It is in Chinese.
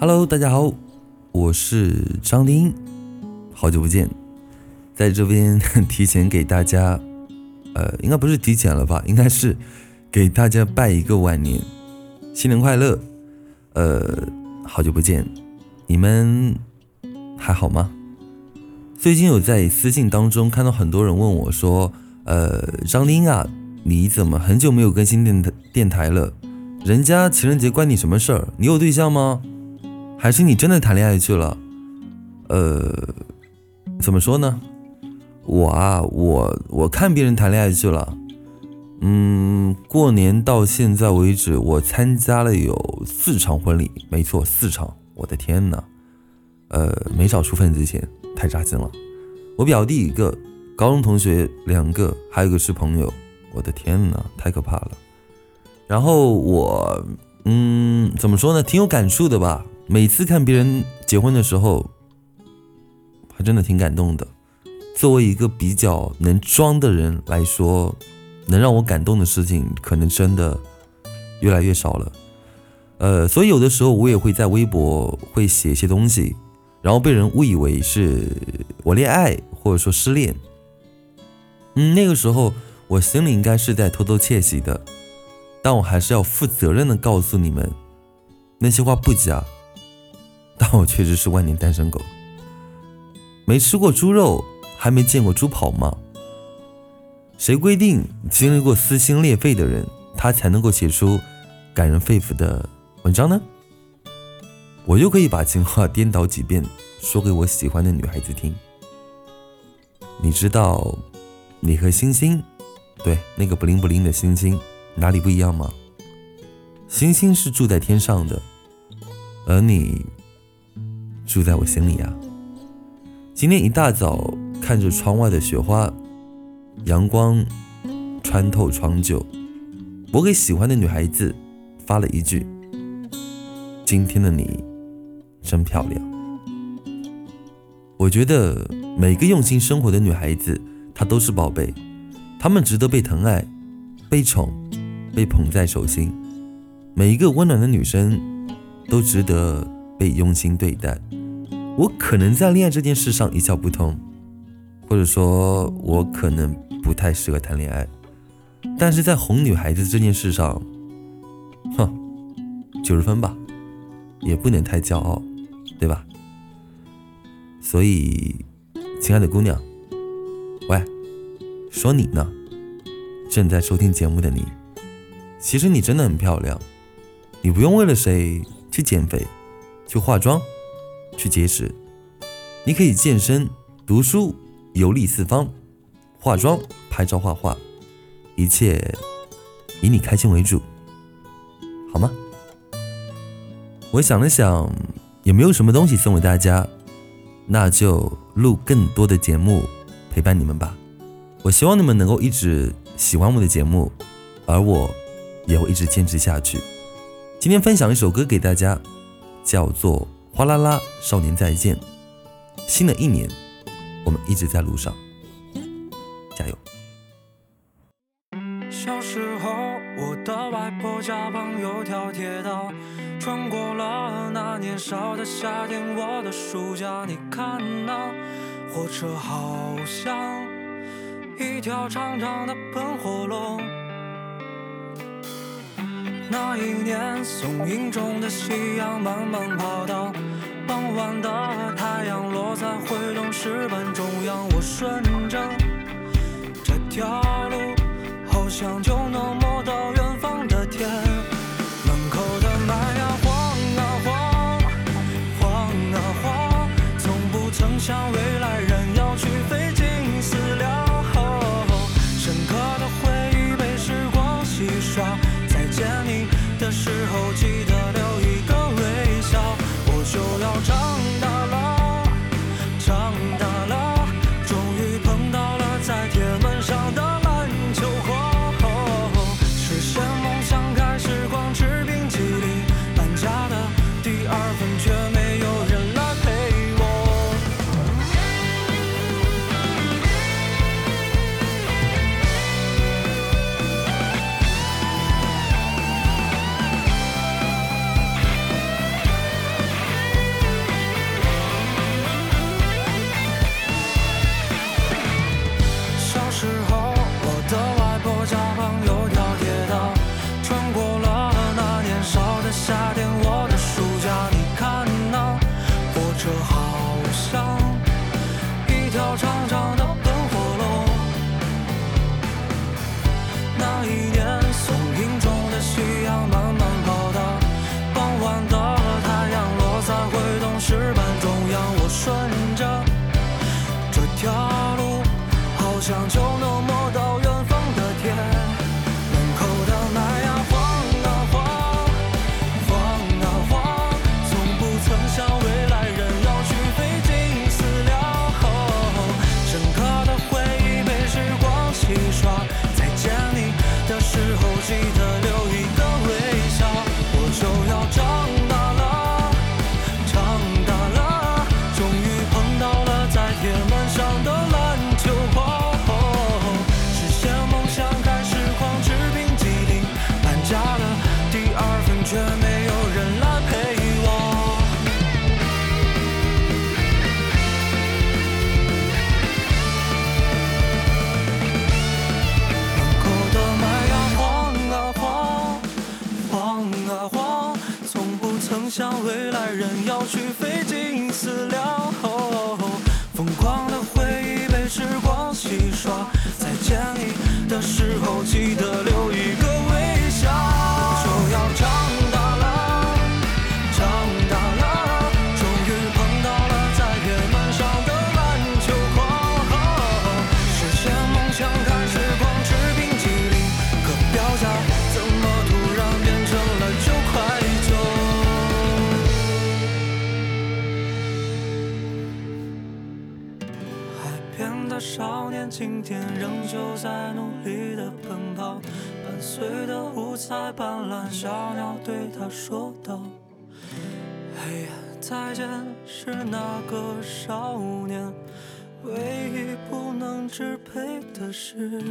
Hello，大家好，我是张丁，好久不见，在这边 提前给大家，呃，应该不是提前了吧，应该是给大家拜一个晚年，新年快乐。呃，好久不见，你们还好吗？最近有在私信当中看到很多人问我说，呃，张丁啊，你怎么很久没有更新电台电台了？人家情人节关你什么事儿？你有对象吗？还是你真的谈恋爱去了？呃，怎么说呢？我啊，我我看别人谈恋爱去了。嗯，过年到现在为止，我参加了有四场婚礼，没错，四场。我的天哪！呃，没少出份子钱，太扎心了。我表弟一个，高中同学两个，还有一个是朋友。我的天哪，太可怕了。然后我，嗯，怎么说呢？挺有感触的吧。每次看别人结婚的时候，还真的挺感动的。作为一个比较能装的人来说，能让我感动的事情可能真的越来越少了。呃，所以有的时候我也会在微博会写一些东西，然后被人误以为是我恋爱或者说失恋。嗯，那个时候我心里应该是在偷偷窃喜的，但我还是要负责任的告诉你们，那些话不假。但我确实是万年单身狗，没吃过猪肉，还没见过猪跑吗？谁规定经历过撕心裂肺的人，他才能够写出感人肺腑的文章呢？我就可以把情话颠倒几遍，说给我喜欢的女孩子听。你知道，你和星星，对那个不灵不灵的星星，哪里不一样吗？星星是住在天上的，而你。住在我心里啊！今天一大早看着窗外的雪花，阳光穿透窗旧，我给喜欢的女孩子发了一句：“今天的你真漂亮。”我觉得每个用心生活的女孩子，她都是宝贝，她们值得被疼爱、被宠、被捧在手心。每一个温暖的女生都值得被用心对待。我可能在恋爱这件事上一窍不通，或者说，我可能不太适合谈恋爱，但是在哄女孩子这件事上，哼，九十分吧，也不能太骄傲，对吧？所以，亲爱的姑娘，喂，说你呢，正在收听节目的你，其实你真的很漂亮，你不用为了谁去减肥，去化妆。去节食，你可以健身、读书、游历四方、化妆、拍照、画画，一切以你开心为主，好吗？我想了想，也没有什么东西送给大家，那就录更多的节目陪伴你们吧。我希望你们能够一直喜欢我的节目，而我也会一直坚持下去。今天分享一首歌给大家，叫做。哗啦啦，少年再见！新的一年，我们一直在路上，加油！小时候，我的外婆家旁有条铁道，穿过了那年少的夏天，我的暑假。你看那火车好像一条长长的喷火龙。那一年，松影中的夕阳慢慢跑到傍晚的太阳落在会动石板中央。我顺着这条路，好像就的时候，记得去费尽思量。疯狂的回忆被时光洗刷，再见你的时候记得留少年，今天仍旧在努力的奔跑，伴随的五彩斑斓小鸟对他说道：“嘿呀，再见，是那个少年，唯一不能支配的是。”